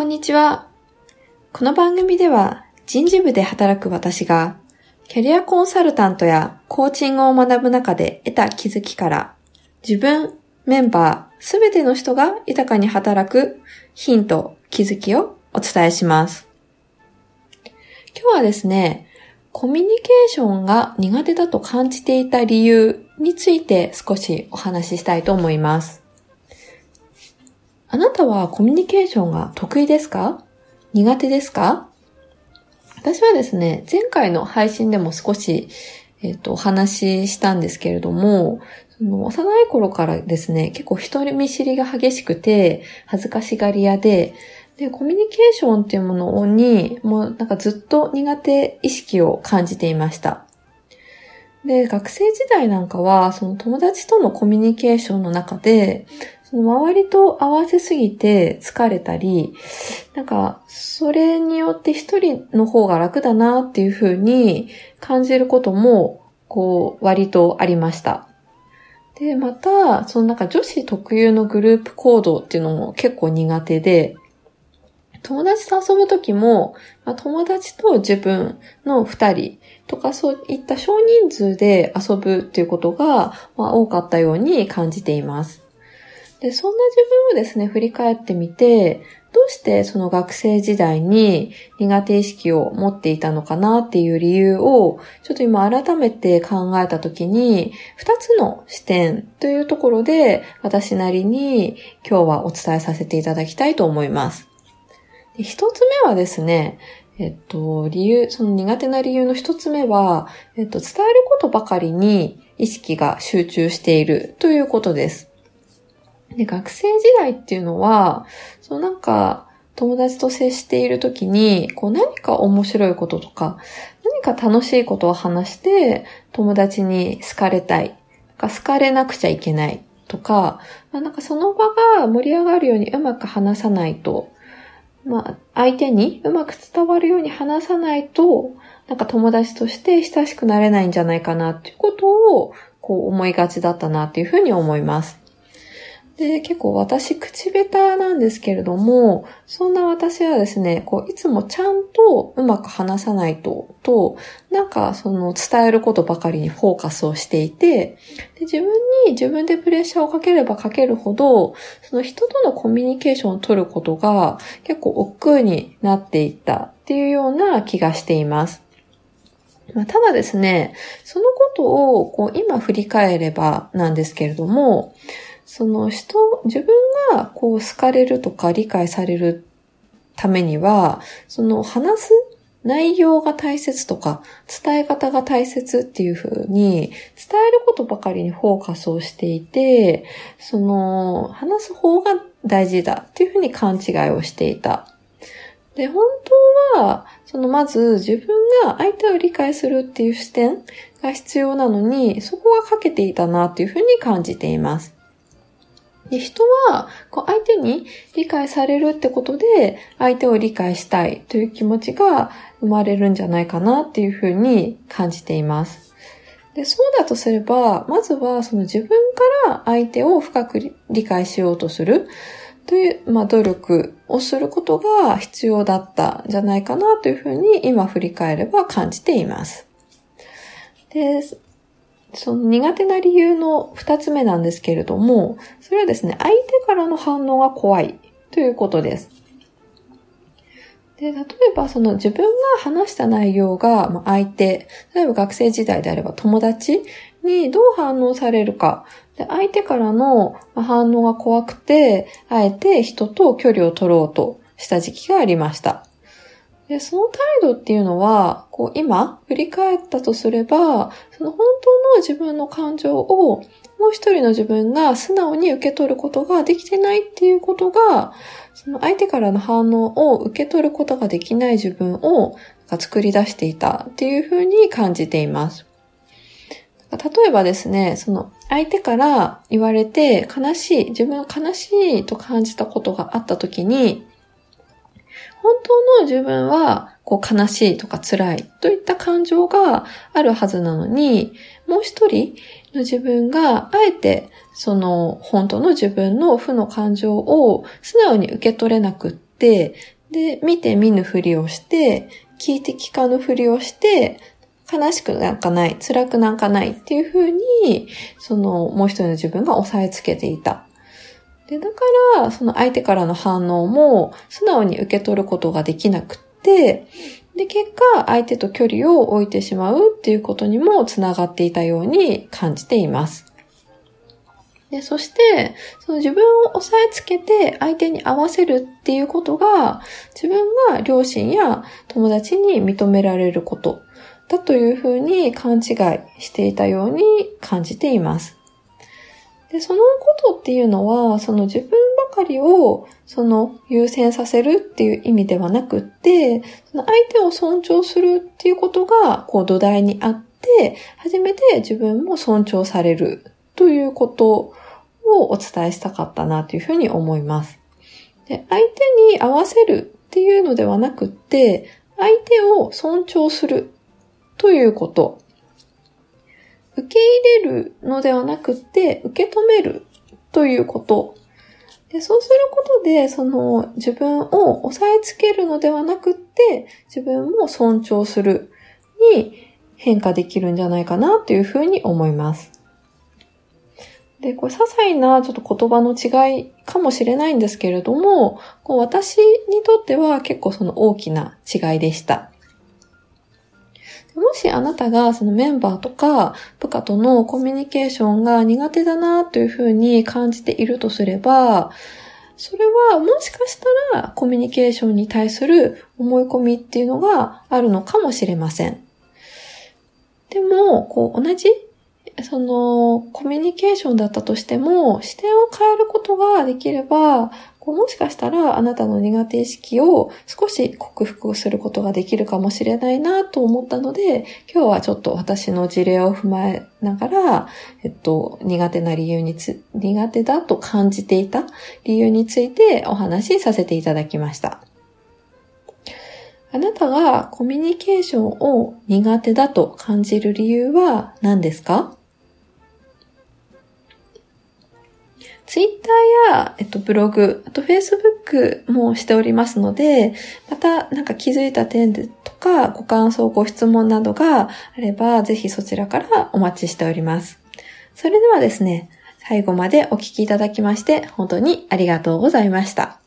こんにちは。この番組では人事部で働く私がキャリアコンサルタントやコーチングを学ぶ中で得た気づきから自分、メンバー、すべての人が豊かに働くヒント、気づきをお伝えします。今日はですね、コミュニケーションが苦手だと感じていた理由について少しお話ししたいと思います。あなたはコミュニケーションが得意ですか？苦手ですか？私はですね、前回の配信でも少し、えっ、ー、と、お話ししたんですけれども、その幼い頃からですね、結構人見知りが激しくて、恥ずかしがり屋で、で、コミュニケーションっていうものに、もうなんかずっと苦手意識を感じていました。で、学生時代なんかは、その友達とのコミュニケーションの中で、その周りと合わせすぎて疲れたり、なんか、それによって一人の方が楽だなっていうふうに感じることも、こう、割とありました。で、また、そのなんか女子特有のグループ行動っていうのも結構苦手で、友達と遊ぶときも、まあ、友達と自分の二人とかそういった少人数で遊ぶっていうことが、まあ、多かったように感じています。で、そんな自分をですね、振り返ってみて、どうしてその学生時代に苦手意識を持っていたのかなっていう理由を、ちょっと今改めて考えたときに、二つの視点というところで、私なりに今日はお伝えさせていただきたいと思います。一つ目はですね、えっと、理由、その苦手な理由の一つ目は、えっと、伝えることばかりに意識が集中しているということです。で、学生時代っていうのは、そのなんか、友達と接しているときに、こう何か面白いこととか、何か楽しいことを話して、友達に好かれたい。か好かれなくちゃいけないとか、まあなんかその場が盛り上がるようにうまく話さないと、まあ、相手にうまく伝わるように話さないと、なんか友達として親しくなれないんじゃないかなっていうことを、こう思いがちだったなっていうふうに思います。で、結構私口下手なんですけれども、そんな私はですね、こう、いつもちゃんとうまく話さないと、と、なんかその伝えることばかりにフォーカスをしていて、で自分に自分でプレッシャーをかければかけるほど、その人とのコミュニケーションを取ることが結構億劫になっていったっていうような気がしています。まあ、ただですね、そのことをこう今振り返ればなんですけれども、その人、自分がこう好かれるとか理解されるためには、その話す内容が大切とか、伝え方が大切っていうふうに、伝えることばかりにフォーカスをしていて、その、話す方が大事だっていうふうに勘違いをしていた。で、本当は、そのまず自分が相手を理解するっていう視点が必要なのに、そこが欠けていたなっていうふうに感じています。で人は、こう相手に理解されるってことで、相手を理解したいという気持ちが生まれるんじゃないかなっていうふうに感じています。でそうだとすれば、まずはその自分から相手を深く理解しようとするという、まあ、努力をすることが必要だったんじゃないかなというふうに今振り返れば感じています。で、その苦手な理由の二つ目なんですけれども、それはですね、相手からの反応が怖いということです。で、例えばその自分が話した内容が相手、例えば学生時代であれば友達にどう反応されるか、で相手からの反応が怖くて、あえて人と距離を取ろうとした時期がありました。で、その態度っていうのは、こう今振り返ったとすれば、その本当の自分の感情をもう一人の自分が素直に受け取ることができてないっていうことが、その相手からの反応を受け取ることができない自分を作り出していたっていうふうに感じています。例えばですね、その相手から言われて悲しい、自分が悲しいと感じたことがあった時に、本当の自分は、こう悲しいとか辛いといった感情があるはずなのに、もう一人の自分があえてその本当の自分の負の感情を素直に受け取れなくって、で、見て見ぬふりをして、聞いて聞かぬふりをして、悲しくなんかない、辛くなんかないっていう風に、その、もう一人の自分が押さえつけていた。で、だから、その相手からの反応も素直に受け取ることができなくって、で、結果、相手と距離を置いてしまうっていうことにもつながっていたように感じています。で、そして、その自分を押さえつけて相手に合わせるっていうことが、自分が両親や友達に認められることだというふうに勘違いしていたように感じています。で、そのことっていうのは、その自分ばかりを、その優先させるっていう意味ではなくって、その相手を尊重するっていうことが、こう土台にあって、初めて自分も尊重されるということをお伝えしたかったなというふうに思います。で相手に合わせるっていうのではなくって、相手を尊重するということ。受け入れるのではなくて、受け止めるということ。でそうすることで、その自分を押さえつけるのではなくって、自分も尊重するに変化できるんじゃないかなというふうに思います。で、これ些細なちょっと言葉の違いかもしれないんですけれども、こう私にとっては結構その大きな違いでした。もしあなたがそのメンバーとか部下とのコミュニケーションが苦手だなというふうに感じているとすれば、それはもしかしたらコミュニケーションに対する思い込みっていうのがあるのかもしれません。でも、こう同じその、コミュニケーションだったとしても、視点を変えることができれば、こうもしかしたらあなたの苦手意識を少し克服することができるかもしれないなと思ったので、今日はちょっと私の事例を踏まえながら、えっと、苦手な理由につ、苦手だと感じていた理由についてお話しさせていただきました。あなたがコミュニケーションを苦手だと感じる理由は何ですか？ツイッターや、えっと、ブログ、あとフェイスブックもしておりますので、またなんか気づいた点とか、ご感想、ご質問などがあれば、ぜひそちらからお待ちしております。それではですね、最後までお聞きいただきまして、本当にありがとうございました。